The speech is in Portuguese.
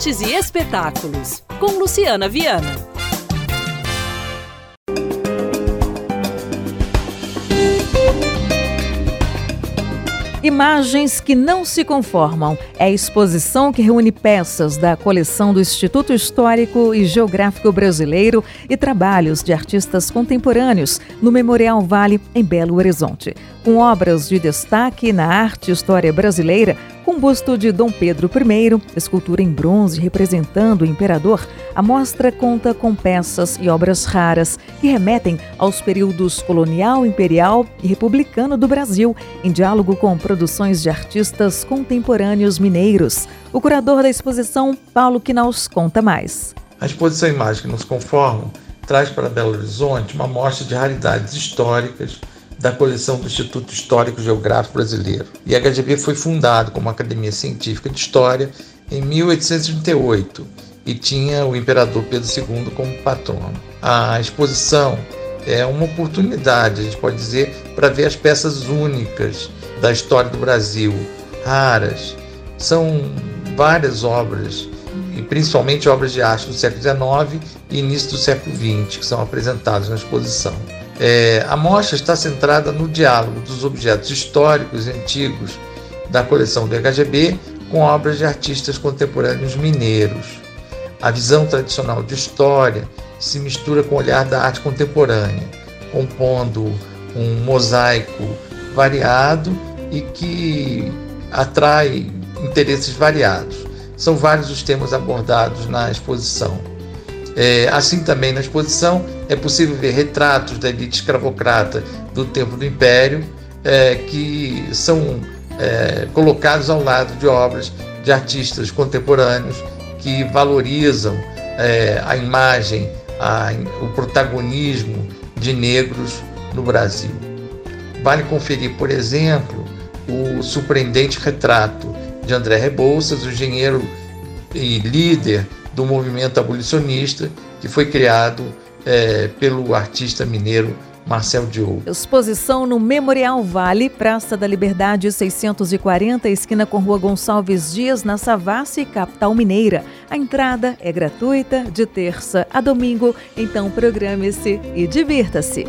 Artes e Espetáculos, com Luciana Viana. Imagens que não se conformam é a exposição que reúne peças da coleção do Instituto Histórico e Geográfico Brasileiro e trabalhos de artistas contemporâneos no Memorial Vale, em Belo Horizonte. Com obras de destaque na arte e história brasileira, com busto de Dom Pedro I, escultura em bronze representando o imperador, a mostra conta com peças e obras raras que remetem aos períodos colonial, imperial e republicano do Brasil, em diálogo com produções de artistas contemporâneos mineiros. O curador da exposição, Paulo Quinaus, conta mais. A exposição Imagens que nos conformam traz para Belo Horizonte uma mostra de raridades históricas da coleção do Instituto Histórico Geográfico Brasileiro. E a HGB foi fundado como Academia Científica de História em 1838 e tinha o imperador Pedro II como patrono. A exposição é uma oportunidade, a gente pode dizer, para ver as peças únicas da história do Brasil, raras. São várias obras, e principalmente obras de arte do século XIX e início do século XX, que são apresentadas na exposição. É, a mostra está centrada no diálogo dos objetos históricos e antigos da coleção do HGB com obras de artistas contemporâneos mineiros. A visão tradicional de história se mistura com o olhar da arte contemporânea, compondo um mosaico variado e que atrai interesses variados. São vários os temas abordados na exposição. É, assim também na exposição é possível ver retratos da elite escravocrata do tempo do Império é, que são é, colocados ao lado de obras de artistas contemporâneos que valorizam é, a imagem, a, o protagonismo de negros no Brasil. Vale conferir, por exemplo, o surpreendente retrato de André Rebouças, o engenheiro e líder do movimento abolicionista que foi criado é, pelo artista mineiro Marcel Diogo. Exposição no Memorial Vale, Praça da Liberdade 640, esquina com Rua Gonçalves Dias, na Savassi, capital mineira. A entrada é gratuita de terça a domingo, então programe-se e divirta-se.